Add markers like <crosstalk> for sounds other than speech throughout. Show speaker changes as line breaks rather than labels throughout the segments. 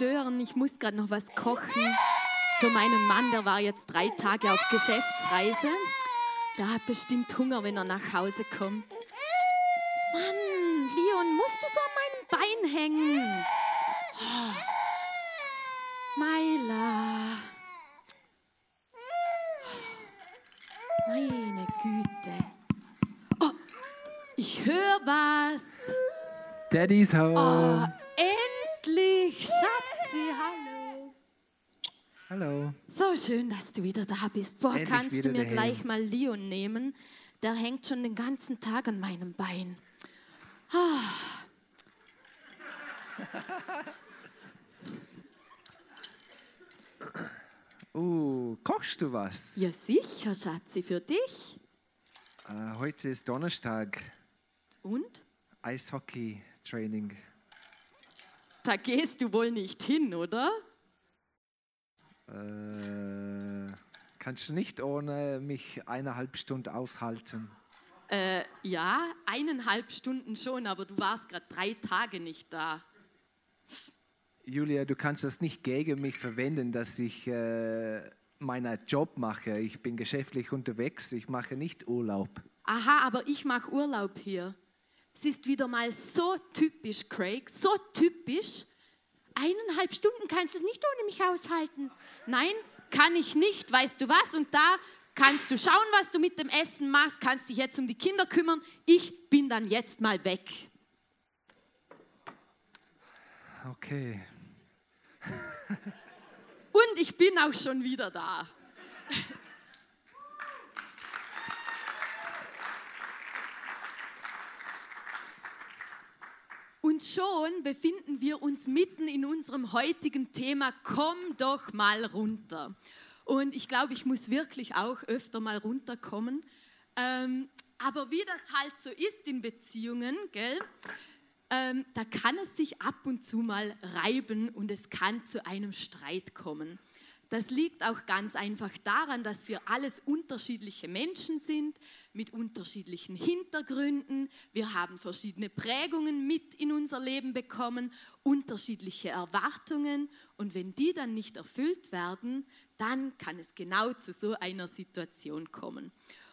Stören. Ich muss gerade noch was kochen. Für meinen Mann, der war jetzt drei Tage auf Geschäftsreise. Der hat bestimmt Hunger, wenn er nach Hause kommt. Mann, Leon, musst du so an meinem Bein hängen? Oh. Maila. Meine Güte. Oh, ich höre was.
Daddy's home.
Oh, endlich, Schatzi, hallo.
Hallo.
So schön, dass du wieder da bist. Boah,
Endlich
kannst du mir gleich mal Leon nehmen? Der hängt schon den ganzen Tag an meinem Bein. <laughs>
Uh, kochst du was?
Ja, sicher, Schatzi, für dich.
Äh, heute ist Donnerstag,
Und?
Eishockey-Training.
Da gehst du wohl nicht hin, oder?
Äh, kannst du nicht ohne mich eineinhalb Stunden aushalten?
Äh, ja, eineinhalb Stunden schon, aber du warst gerade drei Tage nicht da.
Julia, du kannst das nicht gegen mich verwenden, dass ich äh, meinen Job mache. Ich bin geschäftlich unterwegs, ich mache nicht Urlaub.
Aha, aber ich mache Urlaub hier. Es ist wieder mal so typisch, Craig, so typisch. Eineinhalb Stunden kannst du es nicht ohne mich aushalten. Nein, kann ich nicht, weißt du was? Und da kannst du schauen, was du mit dem Essen machst, kannst dich jetzt um die Kinder kümmern. Ich bin dann jetzt mal weg.
Okay.
Und ich bin auch schon wieder da. <laughs> Und schon befinden wir uns mitten in unserem heutigen Thema, komm doch mal runter. Und ich glaube, ich muss wirklich auch öfter mal runterkommen. Ähm, aber wie das halt so ist in Beziehungen, gell? ähm, da kann es sich ab und zu mal reiben und es kann zu einem Streit kommen. Das liegt auch ganz einfach daran, dass wir alles unterschiedliche Menschen sind mit unterschiedlichen Hintergründen. Wir haben verschiedene Prägungen mit in unser Leben bekommen, unterschiedliche Erwartungen und wenn die dann nicht erfüllt werden, dann kann es genau zu so einer Situation kommen.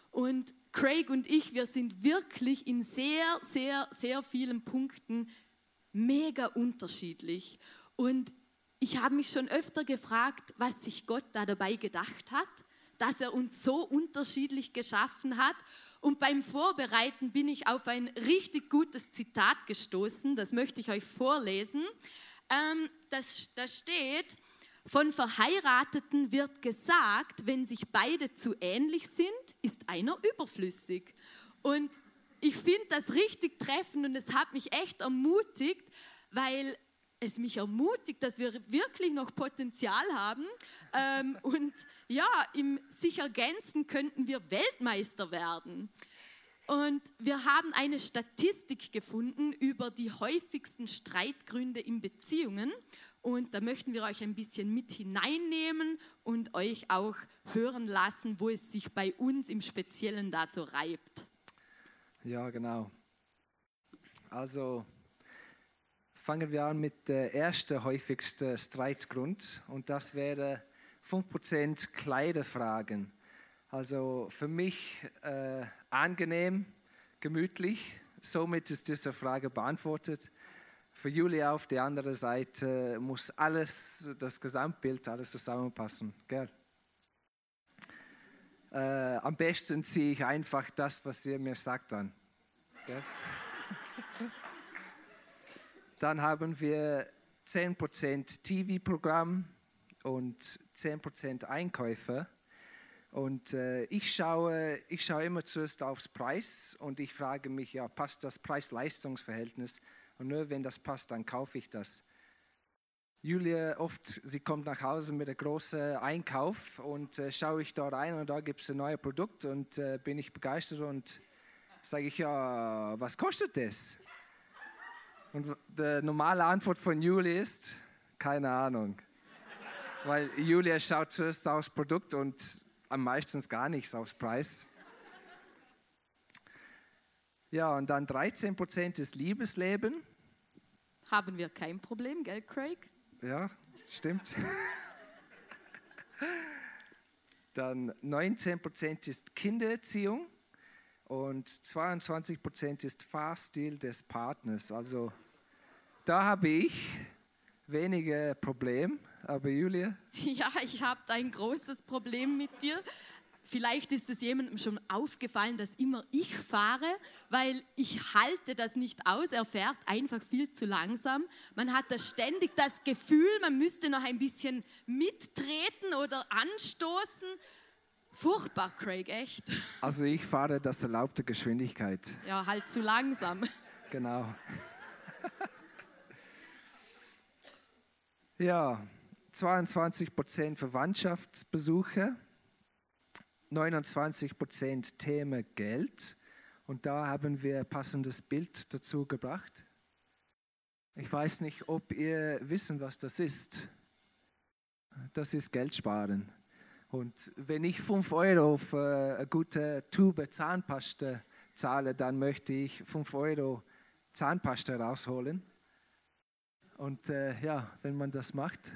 Und Craig und ich, wir sind wirklich in sehr, sehr, sehr vielen Punkten mega unterschiedlich. Und ich habe mich schon öfter gefragt, was sich Gott da dabei gedacht hat, dass er uns so unterschiedlich geschaffen hat. Und beim Vorbereiten bin ich auf ein richtig gutes Zitat gestoßen, das möchte ich euch vorlesen. Ähm, das, da steht, von Verheirateten wird gesagt, wenn sich beide zu ähnlich sind, ist einer überflüssig. Und ich finde das richtig treffend und es hat mich echt ermutigt, weil es mich ermutigt, dass wir wirklich noch Potenzial haben ähm, <laughs> und ja, im sich ergänzen könnten wir Weltmeister werden. Und wir haben eine Statistik gefunden über die häufigsten Streitgründe in Beziehungen. Und da möchten wir euch ein bisschen mit hineinnehmen und euch auch hören lassen, wo es sich bei uns im Speziellen da so reibt.
Ja, genau. Also fangen wir an mit der ersten häufigsten Streitgrund und das wäre 5% Kleiderfragen. Also für mich äh, angenehm, gemütlich, somit ist diese Frage beantwortet. Für Julia auf der anderen Seite muss alles, das Gesamtbild, alles zusammenpassen. Gell? Äh, am besten ziehe ich einfach das, was ihr mir sagt, an. Okay? Dann haben wir 10% TV-Programm und 10% Einkäufe. Und äh, ich, schaue, ich schaue immer zuerst aufs Preis und ich frage mich, ja, passt das Preis-Leistungs-Verhältnis? Und nur wenn das passt, dann kaufe ich das. Julia, oft, sie kommt nach Hause mit einem großen Einkauf und äh, schaue ich dort rein und da gibt es ein neues Produkt und äh, bin ich begeistert und sage ich, ja, was kostet das? Und die normale Antwort von Julia ist, keine Ahnung. Weil Julia schaut zuerst aufs Produkt und am meisten gar nichts aufs Preis. Ja, und dann 13 Prozent ist Liebesleben.
Haben wir kein Problem, gell, Craig?
Ja, stimmt. dann 19 Prozent ist Kindererziehung und 22 Prozent ist Fahrstil des Partners. Also da habe ich wenige Probleme, aber Julia? <laughs>
Ja, ich habe ein großes Problem mit dir. Vielleicht ist es jemandem schon aufgefallen, dass immer ich fahre, weil ich halte das nicht aus. Er fährt einfach viel zu langsam. Man hat da ständig das Gefühl, man müsste noch ein bisschen mittreten oder anstoßen. Furchtbar, Craig, echt.
Also ich fahre das erlaubte Geschwindigkeit.
Ja, halt zu langsam.
Genau. Ja, 22 Prozent Verwandtschaftsbesuche, 29 Prozent Thema Geld. Und da haben wir ein passendes Bild dazu gebracht. Ich weiß nicht, ob ihr wissen, was das ist. Das ist Geld sparen. Und wenn ich 5 Euro für eine gute Tube Zahnpasta zahle, dann möchte ich 5 Euro Zahnpasta rausholen. Und äh, ja, wenn man das macht,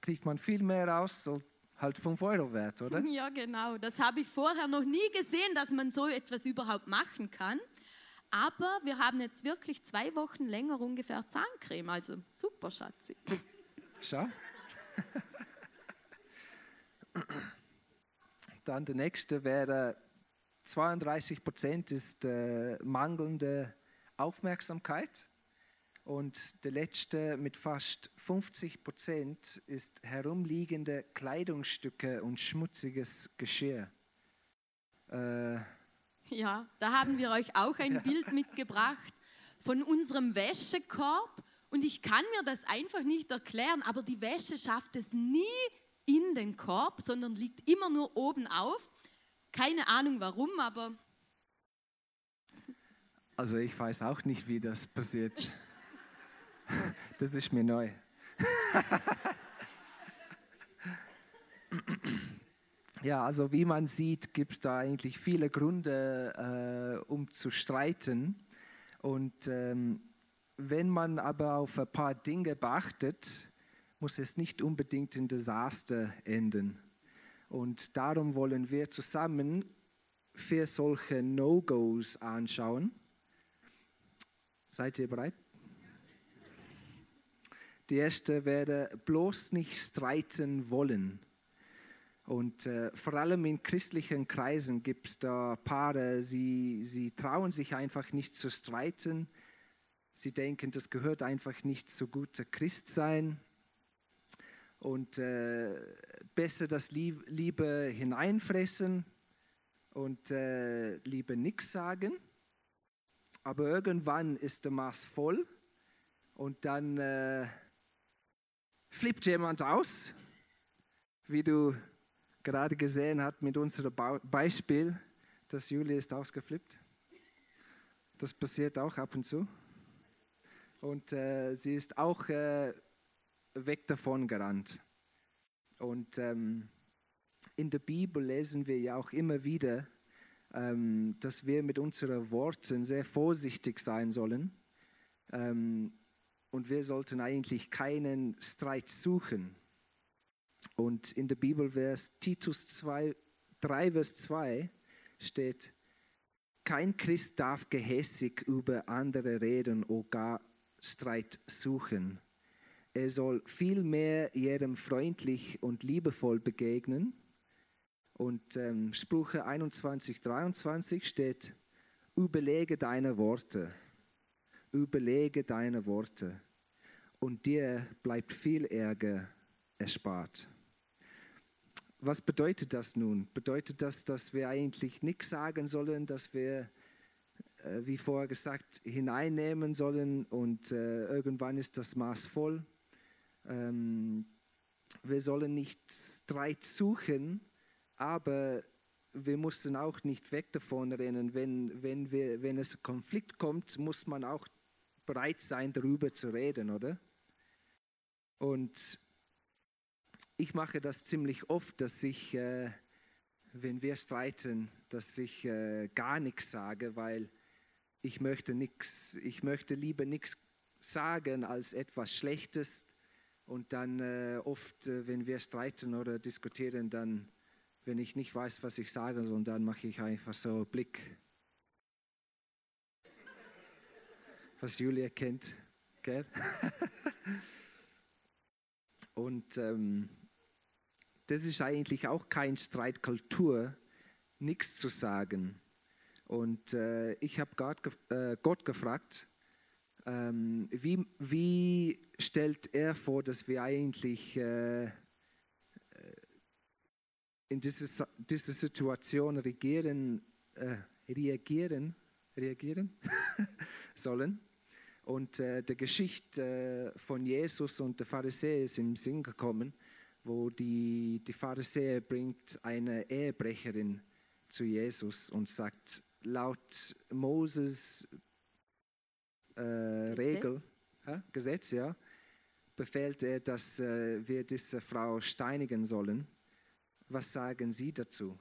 kriegt man viel mehr raus, so halt 5 Euro wert, oder?
Ja, genau. Das habe ich vorher noch nie gesehen, dass man so etwas überhaupt machen kann. Aber wir haben jetzt wirklich zwei Wochen länger ungefähr Zahncreme, also super, Schatzi.
Schau. Dann der nächste wäre 32 Prozent ist äh, mangelnde Aufmerksamkeit. Und der letzte mit fast 50 Prozent ist herumliegende Kleidungsstücke und schmutziges Geschirr.
Äh, ja, da haben wir euch auch ein <laughs> ja. Bild mitgebracht von unserem Wäschekorb. Und ich kann mir das einfach nicht erklären, aber die Wäsche schafft es nie in den Korb, sondern liegt immer nur oben auf. Keine Ahnung warum, aber.
Also ich weiß auch nicht, wie das passiert. <laughs> Das ist mir neu. Ja, also wie man sieht, gibt es da eigentlich viele Gründe, äh, um zu streiten. Und ähm, wenn man aber auf ein paar Dinge beachtet, muss es nicht unbedingt in Desaster enden. Und darum wollen wir zusammen vier solche No-Gos anschauen. Seid ihr bereit? Die erste wäre bloß nicht streiten wollen. Und äh, vor allem in christlichen Kreisen gibt es da Paare, sie, sie trauen sich einfach nicht zu streiten. Sie denken, das gehört einfach nicht zu guter Christsein. Und äh, besser das Liebe hineinfressen und äh, lieber nichts sagen. Aber irgendwann ist der Maß voll und dann äh, flippt jemand aus, wie du gerade gesehen hast mit unserem Beispiel, dass Julie ist ausgeflippt. Das passiert auch ab und zu. Und äh, sie ist auch äh, weg davon gerannt. Und ähm, in der Bibel lesen wir ja auch immer wieder, ähm, dass wir mit unseren Worten sehr vorsichtig sein sollen. Ähm, und wir sollten eigentlich keinen Streit suchen. Und in der Bibel, Vers Titus 2, 3, Vers 2 steht, kein Christ darf gehässig über andere reden oder gar Streit suchen. Er soll vielmehr jedem freundlich und liebevoll begegnen Und ähm, Sprüche 21, 23 steht, überlege deine Worte, überlege deine Worte und dir bleibt viel Ärger erspart. Was bedeutet das nun? Bedeutet das, dass wir eigentlich nichts sagen sollen, dass wir, äh, wie vorher gesagt, hineinnehmen sollen und äh, irgendwann ist das Maß voll? Ähm, wir sollen nicht Streit suchen, aber wir mussten auch nicht weg davon rennen. Wenn, wenn, wir, wenn es Konflikt kommt, muss man auch bereit sein, darüber zu reden, oder? Und ich mache das ziemlich oft, dass ich, äh, wenn wir streiten, dass ich äh, gar nichts sage, weil ich möchte nichts, ich möchte lieber nichts sagen als etwas Schlechtes. Und dann äh, oft, äh, wenn wir streiten oder diskutieren, dann wenn ich nicht weiß, was ich sagen soll, dann mache ich einfach so Blick. Was Julia kennt, gell? <laughs> Und ähm, das ist eigentlich auch kein Streitkultur, nichts zu sagen. Und äh, ich habe Gott, äh, Gott gefragt, ähm, wie, wie stellt er vor, dass wir eigentlich äh, in diese, diese Situation regieren, äh, reagieren, reagieren <laughs> sollen. Und äh, der Geschichte äh, von Jesus und der Pharisäer ist im Sinn gekommen, wo die, die Pharisäer bringt eine Ehebrecherin zu Jesus und sagt, laut Moses äh, Regel, äh, Gesetz, ja, befehlt er, dass äh, wir diese Frau steinigen sollen. Was sagen Sie dazu?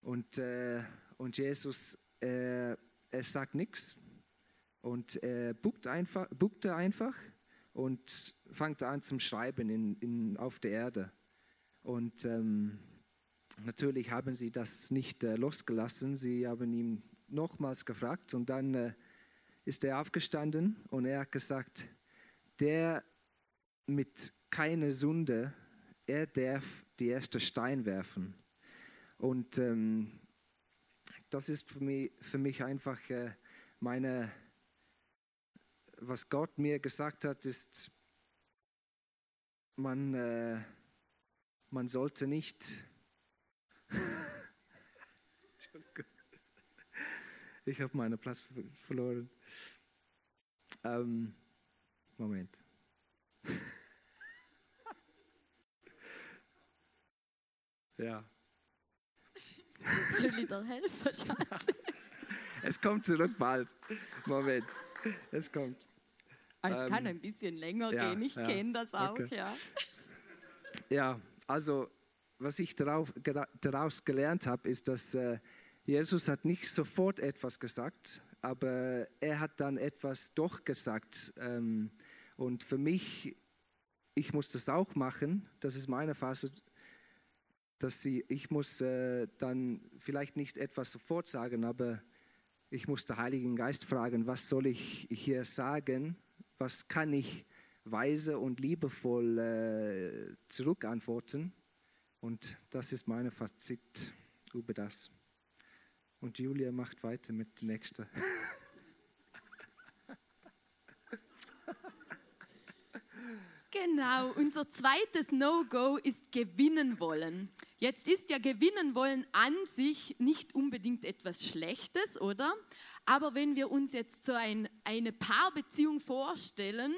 Und, äh, und Jesus, äh, er sagt nichts und er buckt einfach, buckte einfach und fängt an zum Schreiben in, in, auf der Erde. Und ähm, natürlich haben sie das nicht äh, losgelassen. Sie haben ihn nochmals gefragt und dann äh, ist er aufgestanden und er hat gesagt, der mit keiner Sünde er darf die erste Stein werfen. Und ähm, das ist für mich, für mich einfach äh, meine, was Gott mir gesagt hat, ist, man, äh, man sollte nicht, <laughs> ich habe meinen Platz verloren. Ähm, Moment. <laughs> Ja.
Soll ich dir helfen, Schatz? <laughs>
es kommt zurück bald. Moment. Es kommt.
Es ähm, kann ein bisschen länger ja, gehen, ich ja, kenne das auch, okay. ja. <laughs>
Ja, also was ich darauf, daraus gelernt habe, ist, dass äh, Jesus hat nicht sofort etwas gesagt, aber er hat dann etwas doch gesagt. Ähm, und für mich, ich muss das auch machen, das ist meine Phase, dass sie, ich muss äh, dann vielleicht nicht etwas sofort sagen, aber ich muss den Heiligen Geist fragen, was soll ich hier sagen, was kann ich weise und liebevoll äh, zurückantworten. Und das ist mein Fazit über das. Und Julia macht weiter mit der nächsten. <laughs>
Genau, unser zweites No-Go ist gewinnen wollen. Jetzt ist ja gewinnen wollen an sich nicht unbedingt etwas Schlechtes, oder? Aber wenn wir uns jetzt so ein, eine Paarbeziehung vorstellen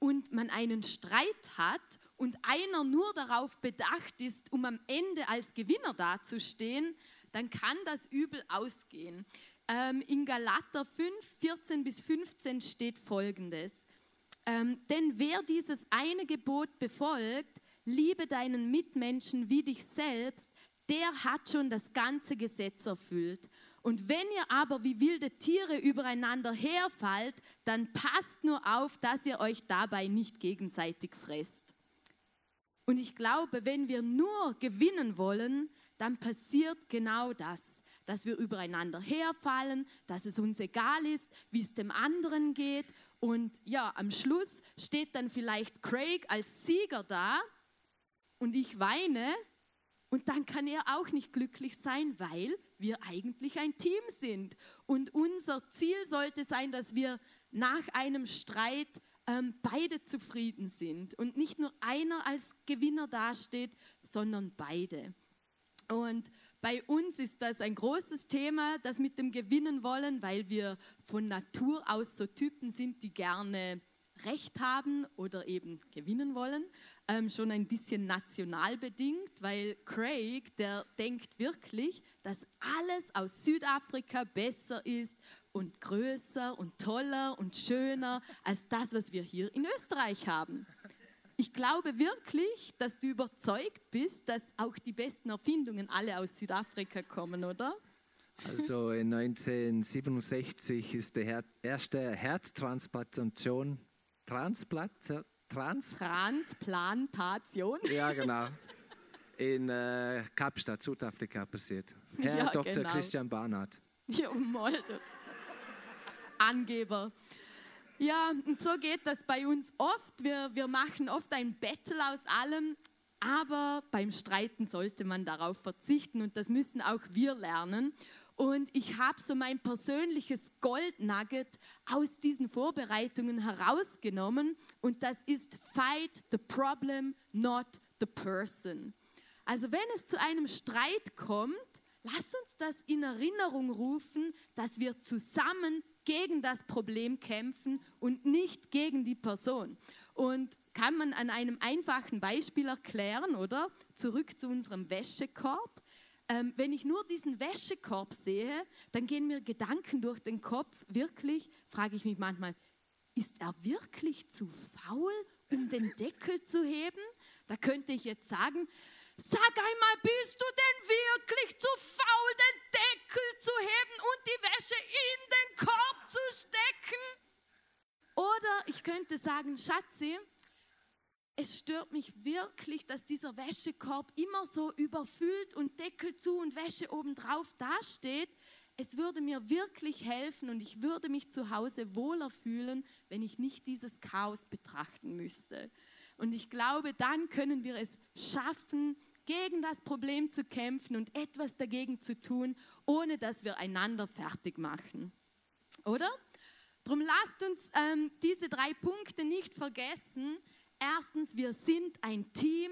und man einen Streit hat und einer nur darauf bedacht ist, um am Ende als Gewinner dazustehen, dann kann das übel ausgehen. Ähm, in Galater 5, 14 bis 15 steht folgendes. Ähm, denn wer dieses eine Gebot befolgt, liebe deinen Mitmenschen wie dich selbst, der hat schon das ganze Gesetz erfüllt. Und wenn ihr aber wie wilde Tiere übereinander herfallt, dann passt nur auf, dass ihr euch dabei nicht gegenseitig fresst. Und ich glaube, wenn wir nur gewinnen wollen, dann passiert genau das, dass wir übereinander herfallen, dass es uns egal ist, wie es dem anderen geht und ja, am Schluss steht dann vielleicht Craig als Sieger da und ich weine Und dann kann er auch nicht glücklich sein, weil wir eigentlich ein Team sind. Und unser Ziel sollte sein, dass wir nach einem Streit ähm, beide zufrieden sind und nicht nur einer als Gewinner dasteht, sondern beide. Und bei uns ist das ein großes Thema, das mit dem Gewinnen wollen, weil wir von Natur aus so Typen sind, die gerne Recht haben oder eben gewinnen wollen. Ähm, schon ein bisschen national bedingt, weil Craig, der denkt wirklich, dass alles aus Südafrika besser ist und größer und toller und schöner als das, was wir hier in Österreich haben. Ich glaube wirklich, dass du überzeugt bist, dass auch die besten Erfindungen alle aus Südafrika kommen, oder?
Also in 1967 ist die Her erste Herztransplantation Transplant, Trans
Transplantation.
Ja, <laughs> genau. In äh, Kapstadt, Südafrika passiert. Herr
Ja,
Dr.
genau.
Christian Barnard.
Ja, mal. du. Angeber. Ja, und so geht das bei uns oft. Wir, wir machen oft ein Battle aus allem, aber beim Streiten sollte man darauf verzichten und das müssen auch wir lernen. Und ich habe so mein persönliches Goldnugget aus diesen Vorbereitungen herausgenommen und das ist Fight the problem, not the person. Also wenn es zu einem Streit kommt, lass uns das in Erinnerung rufen, dass wir zusammen gegen das Problem kämpfen und nicht gegen die Person. Und kann man an einem einfachen Beispiel erklären, oder? Zurück zu unserem Wäschekorb. Ähm, wenn ich nur diesen Wäschekorb sehe, dann gehen mir Gedanken durch den Kopf. Wirklich, frage ich mich manchmal, ist er wirklich zu faul, um den Deckel zu heben? Da könnte ich jetzt sagen, sag einmal, bist du denn wirklich zu faul, den Deckel zu heben und die Wäsche in den Korb zu stecken? Oder ich könnte sagen, Schatzi, es stört mich wirklich, dass dieser Wäschekorb immer so überfüllt und Deckel zu und Wäsche obendrauf dasteht. Es würde mir wirklich helfen und ich würde mich zu Hause wohler fühlen, wenn ich nicht dieses Chaos betrachten müsste. Und ich glaube, dann können wir es schaffen, gegen das Problem zu kämpfen und etwas dagegen zu tun, ohne dass wir einander fertig machen. Oder? Drum lasst uns ähm, diese drei Punkte nicht vergessen. Erstens, wir sind ein Team.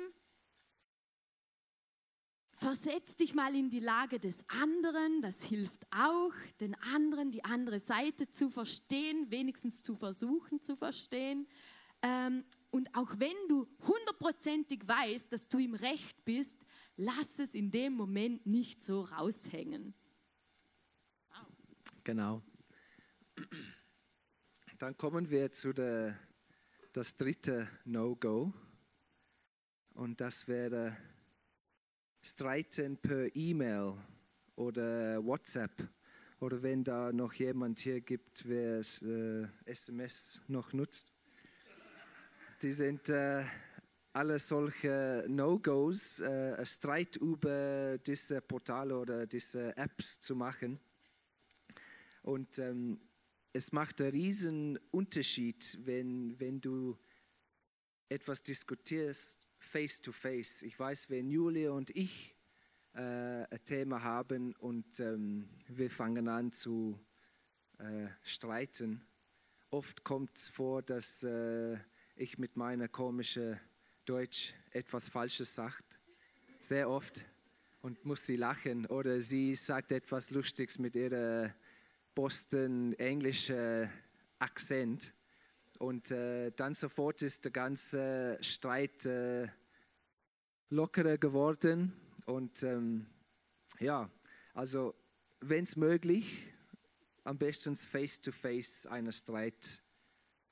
Versetz dich mal in die Lage des anderen, das hilft auch, den anderen, die andere Seite zu verstehen, wenigstens zu versuchen zu verstehen. Ähm, und auch wenn du hundertprozentig weißt, dass du im Recht bist, lass es in dem Moment nicht so raushängen.
Genau. Dann kommen wir zu der, das dritte No-Go. Und das wäre Streiten per E-Mail oder WhatsApp. Oder wenn da noch jemand hier gibt, wer äh, SMS noch nutzt. Die sind äh, alle solche No-Gos, äh, Streit über diese Portale oder diese Apps zu machen. Und ähm, es macht einen riesen Unterschied, wenn, wenn du etwas diskutierst face to face. Ich weiß, wenn Julia und ich äh, ein Thema haben und ähm, wir fangen an zu äh, streiten, oft kommt es vor, dass äh, ich mit meiner komischen Deutsch etwas Falsches sagt. Sehr oft. Und muss sie lachen. Oder sie sagt etwas Lustiges mit ihrer Boston-englischen Akzent. Und äh, dann sofort ist der ganze Streit äh, lockerer geworden. Und ähm, ja, also wenn es möglich, am besten face-to-face einen Streit,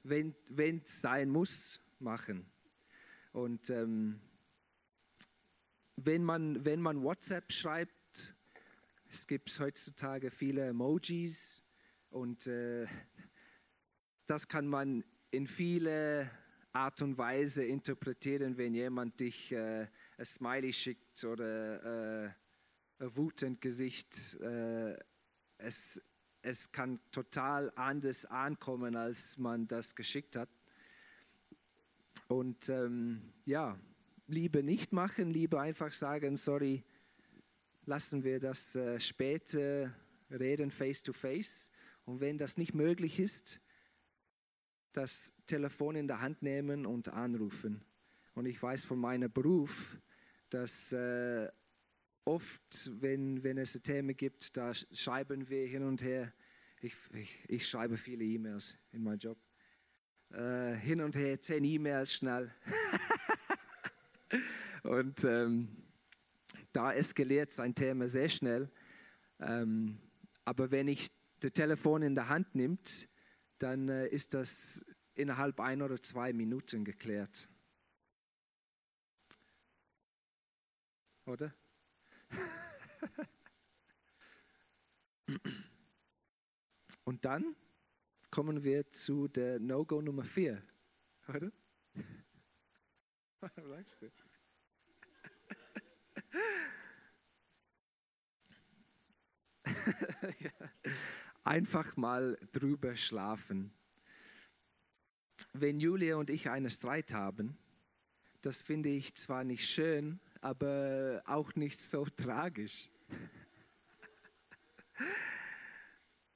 wenn es sein muss, machen. Und ähm, wenn, man, wenn man WhatsApp schreibt, es gibt heutzutage viele Emojis und äh, das kann man in viele Art und Weise interpretieren, wenn jemand dich äh, ein Smiley schickt oder äh, ein wutend Gesicht. Äh, es, es kann total anders ankommen, als man das geschickt hat. Und ähm, ja, lieber nicht machen, lieber einfach sagen, sorry, lassen wir das äh, später reden face to face. Und wenn das nicht möglich ist, das Telefon in der Hand nehmen und anrufen. Und ich weiß von meinem Beruf, dass äh, oft, wenn, wenn es Themen gibt, da schreiben wir hin und her. Ich, ich, ich schreibe viele E-Mails in meinem Job. Äh, hin und her, zehn E-Mails schnell. <laughs> und ähm, da eskaliert sein Thema sehr schnell. Ähm, aber wenn ich das Telefon in der Hand nimmt, dann äh, ist das innerhalb ein oder zwei Minuten geklärt. Oder? <laughs> Und dann kommen wir zu der No-Go Nummer 4. Oder? Was sagst du? Einfach mal drüber schlafen. Wenn Julia und ich einen Streit haben, das finde ich zwar nicht schön, aber auch nicht so tragisch.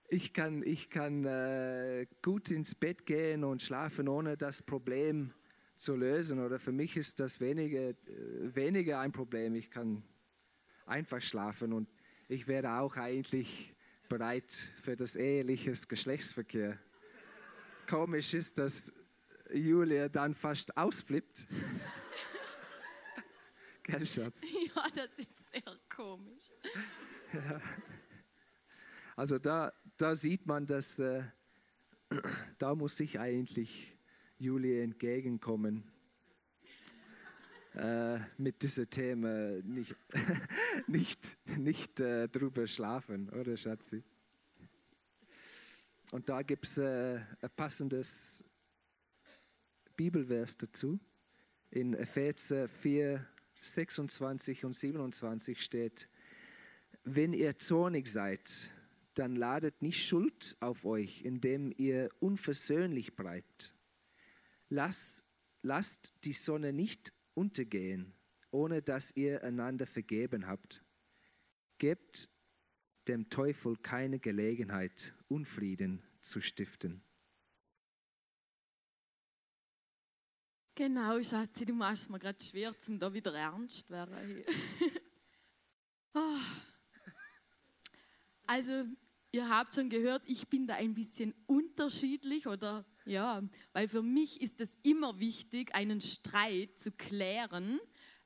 Ich kann, ich kann äh, gut ins Bett gehen und schlafen, ohne das Problem zu lösen. Oder für mich ist das weniger, äh, weniger ein Problem. Ich kann einfach schlafen und ich wäre auch eigentlich bereit für das eheliche Geschlechtsverkehr. Komisch ist, dass Julia dann fast ausflippt. Gell, Schatz? <laughs>
Ja, das ist sehr komisch. Ja.
Also da, da sieht man, dass äh, <clears throat> da muss ich eigentlich Julia entgegenkommen. Äh, mit diesem Thema nicht, <laughs> nicht, nicht äh, drüber schlafen, oder Schatzi? Und da gibt es äh, ein passendes Bibelvers dazu. In Epheser 4, 26 und 27 steht, wenn ihr zornig seid, dann ladet nicht Schuld auf euch, indem ihr unversöhnlich bleibt. Lasst, lasst die Sonne nicht untergehen, ohne dass ihr einander vergeben habt. Gebt dem Teufel keine Gelegenheit, Unfrieden zu stiften.
Genau, Schatzi, du machst es mir gerade schwer, zum da wieder ernst zu werden. oh. <laughs> Also, ihr habt schon gehört, ich bin da ein bisschen unterschiedlich oder ja, weil für mich ist es immer wichtig, einen Streit zu klären,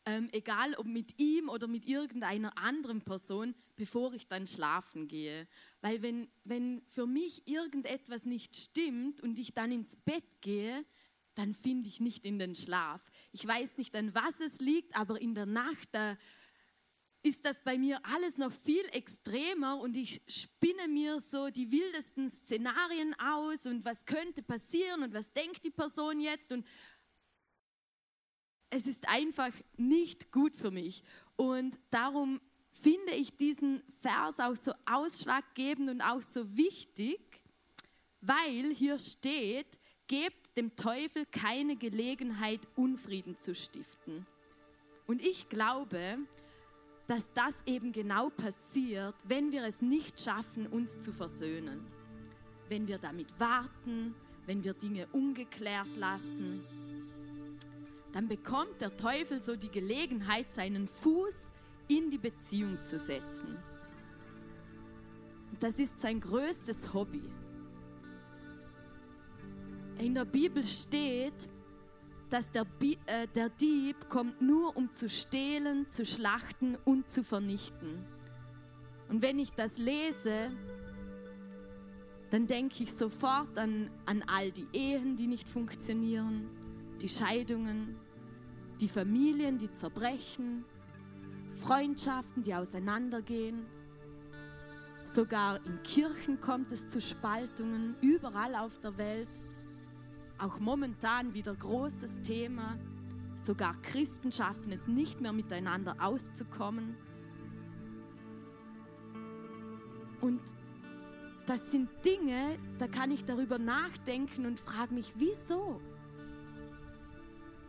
ähm, egal ob mit ihm oder mit irgendeiner anderen Person, bevor ich dann schlafen gehe. Weil wenn, wenn für mich irgendetwas nicht stimmt und ich dann ins Bett gehe, dann finde ich nicht in den Schlaf. Ich weiß nicht, an was es liegt, aber in der Nacht, da ist das bei mir alles noch viel extremer und ich spinne mir so die wildesten Szenarien aus und was könnte passieren und was denkt die Person jetzt und es ist einfach nicht gut für mich. Und darum finde ich diesen Vers auch so ausschlaggebend und auch so wichtig, weil hier steht, gebt dem Teufel keine Gelegenheit, Unfrieden zu stiften. Und ich glaube, dass das eben genau passiert, wenn wir es nicht schaffen, uns zu versöhnen. Wenn wir damit warten, wenn wir Dinge ungeklärt lassen, dann bekommt der Teufel so die Gelegenheit, seinen Fuß in die Beziehung zu setzen. Und das ist sein größtes Hobby. In der Bibel steht, dass der, äh, der Dieb kommt nur, um zu stehlen, zu schlachten und zu vernichten. Und wenn ich das lese, dann denke ich sofort an, an all die Ehen, die nicht funktionieren, die Scheidungen, die Familien, die zerbrechen, Freundschaften, die auseinandergehen. Sogar in Kirchen kommt es zu Spaltungen, überall auf der Welt auch momentan wieder großes Thema. Sogar Christen schaffen es nicht mehr miteinander auszukommen. Und das sind Dinge, da kann ich darüber nachdenken und frage mich, wieso?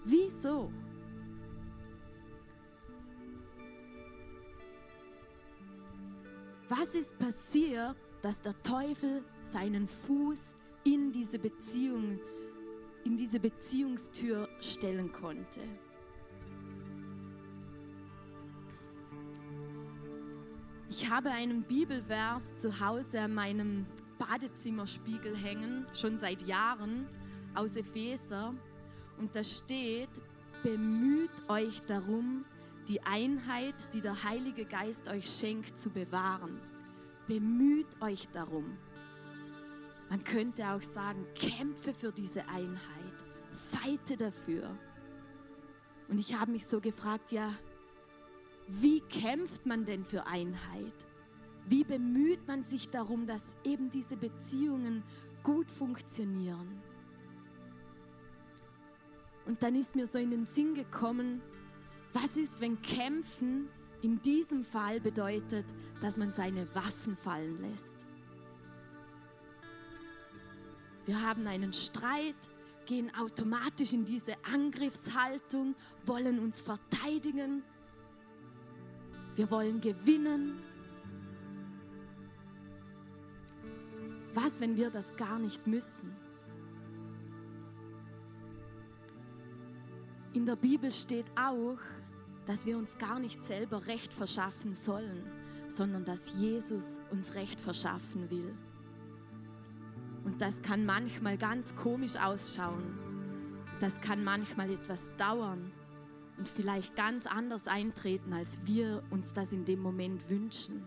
Wieso? Was ist passiert, dass der Teufel seinen Fuß in diese Beziehung in diese Beziehungstür stellen konnte? Ich habe einen Bibelvers zu Hause an meinem Badezimmerspiegel hängen, schon seit Jahren, aus Epheser. Und da steht, bemüht euch darum, die Einheit, die der Heilige Geist euch schenkt, zu bewahren. Bemüht euch darum. Man könnte auch sagen, kämpfe für diese Einheit, feite dafür. Und ich habe mich so gefragt, ja, wie kämpft man denn für Einheit? Wie bemüht man sich darum, dass eben diese Beziehungen gut funktionieren? Und dann ist mir so in den Sinn gekommen, was ist, wenn Kämpfen in diesem Fall bedeutet, dass man seine Waffen fallen lässt? Wir haben einen Streit, gehen automatisch in diese Angriffshaltung, wollen uns verteidigen wir wollen gewinnen. Was, wenn wir das gar nicht müssen? In der Bibel steht auch, dass wir uns gar nicht selber Recht verschaffen sollen, sondern dass Jesus uns Recht verschaffen will. Und das kann manchmal ganz komisch ausschauen. Das kann manchmal etwas dauern und vielleicht ganz anders eintreten, als wir uns das in dem Moment wünschen.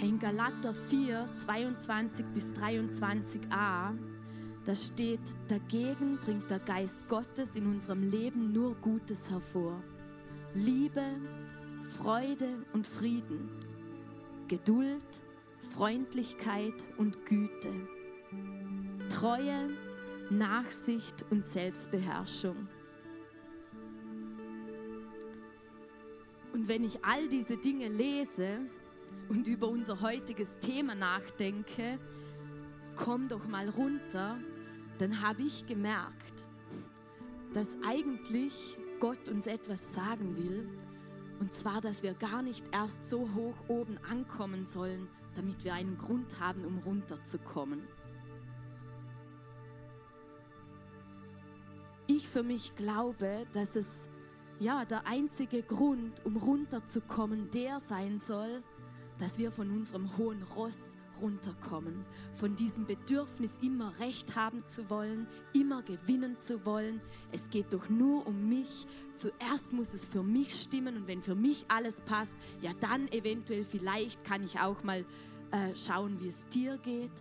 In Galater 4, 22 bis 23a, da steht, dagegen bringt der Geist Gottes in unserem Leben nur Gutes hervor. Liebe, Freude und Frieden, Geduld, Freundlichkeit und Güte Treue, Nachsicht und Selbstbeherrschung. Und wenn ich all diese Dinge lese und über unser heutiges Thema nachdenke, komm doch mal runter, dann habe ich gemerkt, dass eigentlich Gott uns etwas sagen will. Und zwar, dass wir gar nicht erst so hoch oben ankommen sollen, damit wir einen Grund haben, um runterzukommen. ich für mich glaube, dass es ja der einzige Grund, um runterzukommen, der sein soll, dass wir von unserem hohen Ross runterkommen, von diesem Bedürfnis, immer Recht haben zu wollen, immer gewinnen zu wollen. Es geht doch nur um mich. Zuerst muss es für mich stimmen und wenn für mich alles passt, ja dann eventuell vielleicht kann ich auch mal äh, schauen, wie es dir geht.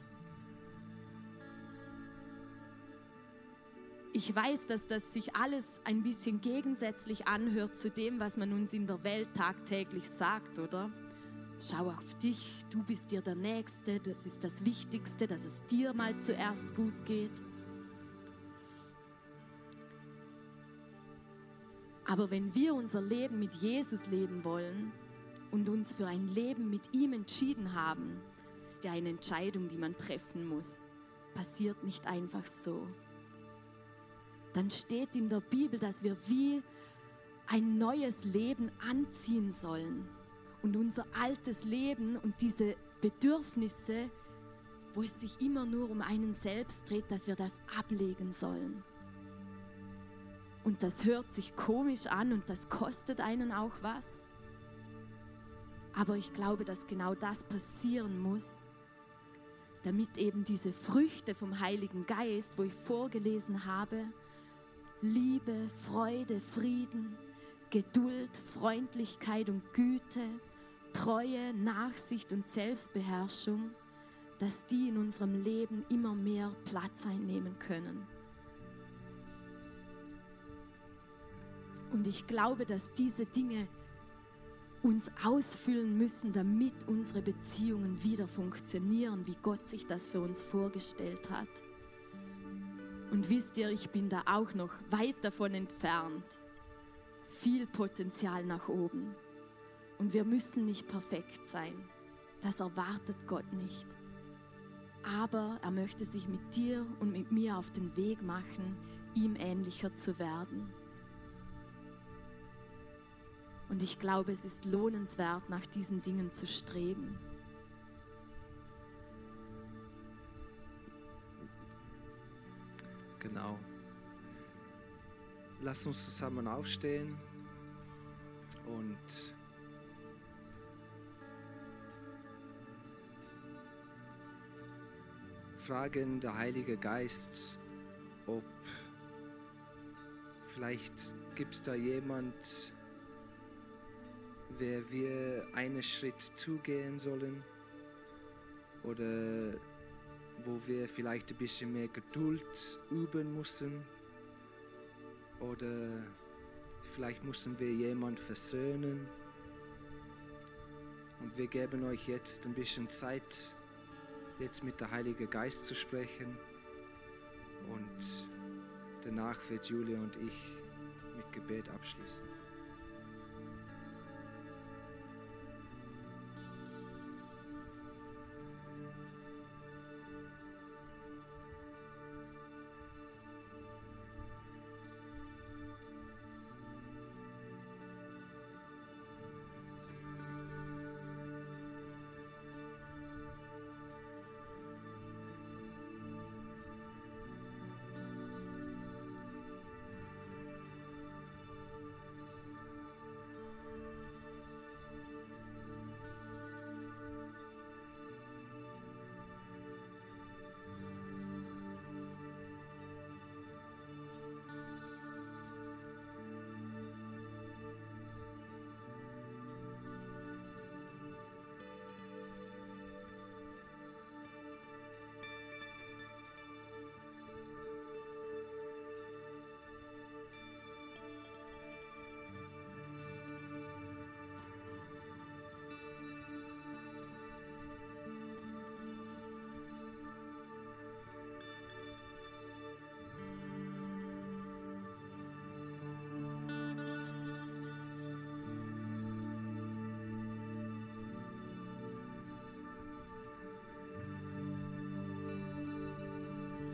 Ich weiß, dass das sich alles ein bisschen gegensätzlich anhört zu dem, was man uns in der Welt tagtäglich sagt, oder? Schau auf dich, du bist dir der Nächste, das ist das Wichtigste, dass es dir mal zuerst gut geht. Aber wenn wir unser Leben mit Jesus leben wollen und uns für ein Leben mit ihm entschieden haben, das ist ja eine Entscheidung, die man treffen muss, passiert nicht einfach so. Dann steht in der Bibel, dass wir wie ein neues Leben anziehen sollen und unser altes Leben und diese Bedürfnisse, wo es sich immer nur um einen selbst dreht, dass wir das ablegen sollen. Und das hört sich komisch an und das kostet einen auch was. Aber ich glaube, dass genau das passieren muss, damit eben diese Früchte vom Heiligen Geist, wo ich vorgelesen habe, Liebe, Freude, Frieden, Geduld, Freundlichkeit und Güte, Treue, Nachsicht und Selbstbeherrschung, dass die in unserem Leben immer mehr Platz einnehmen können. Und ich glaube, dass diese Dinge uns ausfüllen müssen, damit unsere Beziehungen wieder funktionieren, wie Gott sich das für uns vorgestellt hat. Und wisst ihr, ich bin da auch noch weit davon entfernt. Viel Potenzial nach oben. Und wir müssen nicht perfekt sein. Das erwartet Gott nicht. Aber er möchte sich mit dir und mit mir auf den Weg machen, ihm ähnlicher zu werden. Und ich glaube, es ist lohnenswert, nach diesen Dingen zu streben.
Genau. Lass uns zusammen aufstehen und fragen der Heilige Geist, ob vielleicht gibt es da jemand, wer wir einen Schritt zugehen sollen oder wo wir vielleicht ein bisschen mehr Geduld üben müssen oder vielleicht müssen wir jemand versöhnen. Und wir geben euch jetzt ein bisschen Zeit, jetzt mit der Heilige Geist zu sprechen. Und danach wird Julia und ich mit Gebet abschließen.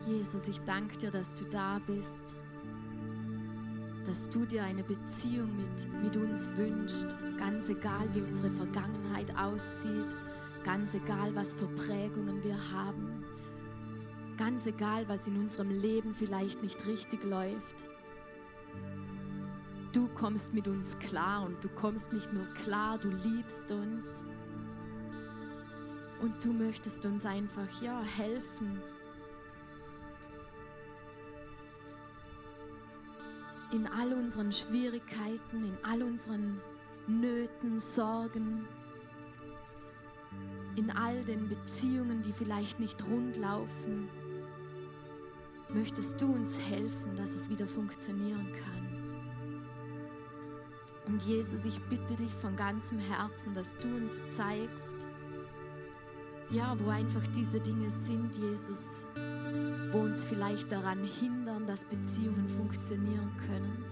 Jesus, ich danke dir, dass du da bist, dass du dir eine Beziehung mit, mit uns wünschst, ganz egal, wie unsere Vergangenheit aussieht, ganz egal, was für Prägungen wir haben, ganz egal, was in unserem Leben vielleicht nicht richtig läuft. Du kommst mit uns klar und du kommst nicht nur klar, du liebst uns und du möchtest uns einfach ja helfen, in all unseren Schwierigkeiten, in all unseren Nöten, Sorgen, in all den Beziehungen, die vielleicht nicht rund laufen, möchtest du uns helfen, dass es wieder funktionieren kann. Und Jesus, ich bitte dich von ganzem Herzen, dass du uns zeigst, ja, wo einfach diese Dinge sind, Jesus, wo uns vielleicht daran hindern, dass Beziehungen funktionieren können.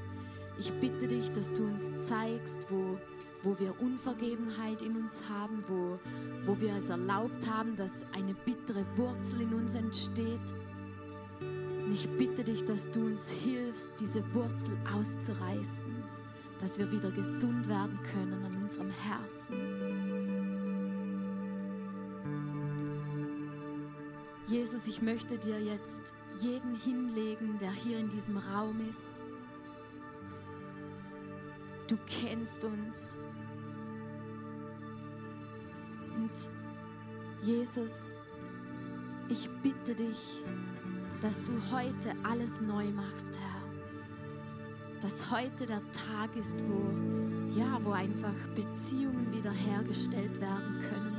Ich bitte dich, dass du uns zeigst, wo, wo wir Unvergebenheit in uns haben, wo, wo wir es erlaubt haben, dass eine bittere Wurzel in uns entsteht. Und ich bitte dich, dass du uns hilfst, diese Wurzel auszureißen, dass wir wieder gesund werden können an unserem Herzen. Jesus, ich möchte dir jetzt jeden hinlegen, der hier in diesem Raum ist. Du kennst uns. Und Jesus, ich bitte dich, dass du heute alles neu machst, Herr. Dass heute der Tag ist, wo, ja, wo einfach Beziehungen wiederhergestellt werden können,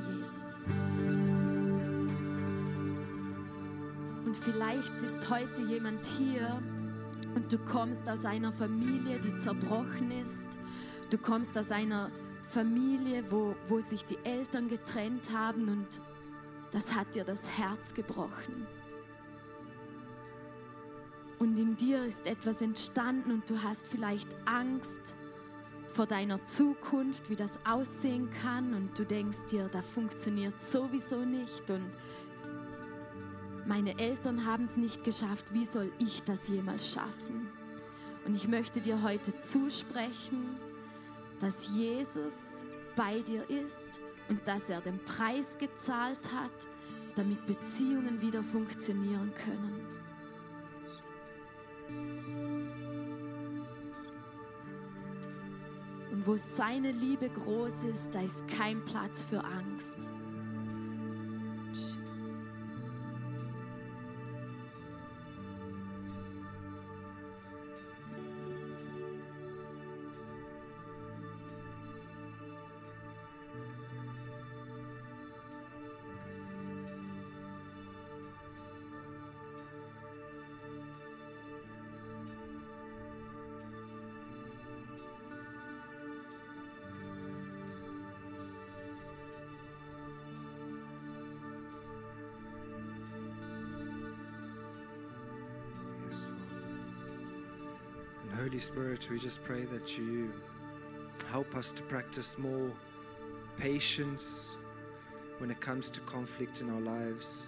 vielleicht ist heute jemand hier und du kommst aus einer Familie, die zerbrochen ist. Du kommst aus einer Familie, wo, wo sich die Eltern getrennt haben und das hat dir das Herz gebrochen. Und in dir ist etwas entstanden und du hast vielleicht Angst vor deiner Zukunft, wie das aussehen kann und du denkst dir, das funktioniert sowieso nicht und meine Eltern haben es nicht geschafft, wie soll ich das jemals schaffen? Und ich möchte dir heute zusprechen, dass Jesus bei dir ist und dass er den Preis gezahlt hat, damit Beziehungen wieder funktionieren können. Und wo seine Liebe groß ist, da ist kein Platz für Angst.
We just pray that you help us to practice more patience when it comes to conflict in our lives.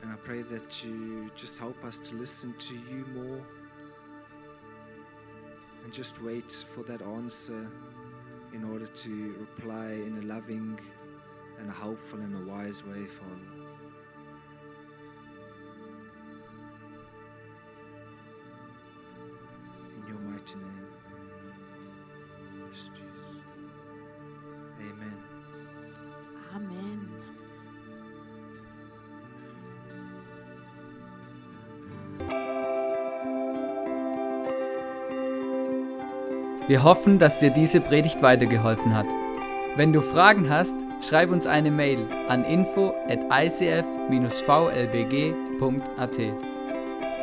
And I pray that you just help us to listen to you more and just wait for that answer in order to reply in a loving and a helpful and a wise way, Father. Name. Yes, Jesus. Amen.
Amen.
Wir hoffen, dass dir diese Predigt weitergeholfen hat. Wenn du Fragen hast, schreib uns eine Mail an info at icf-vlbg.at.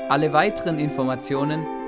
Alle weiteren Informationen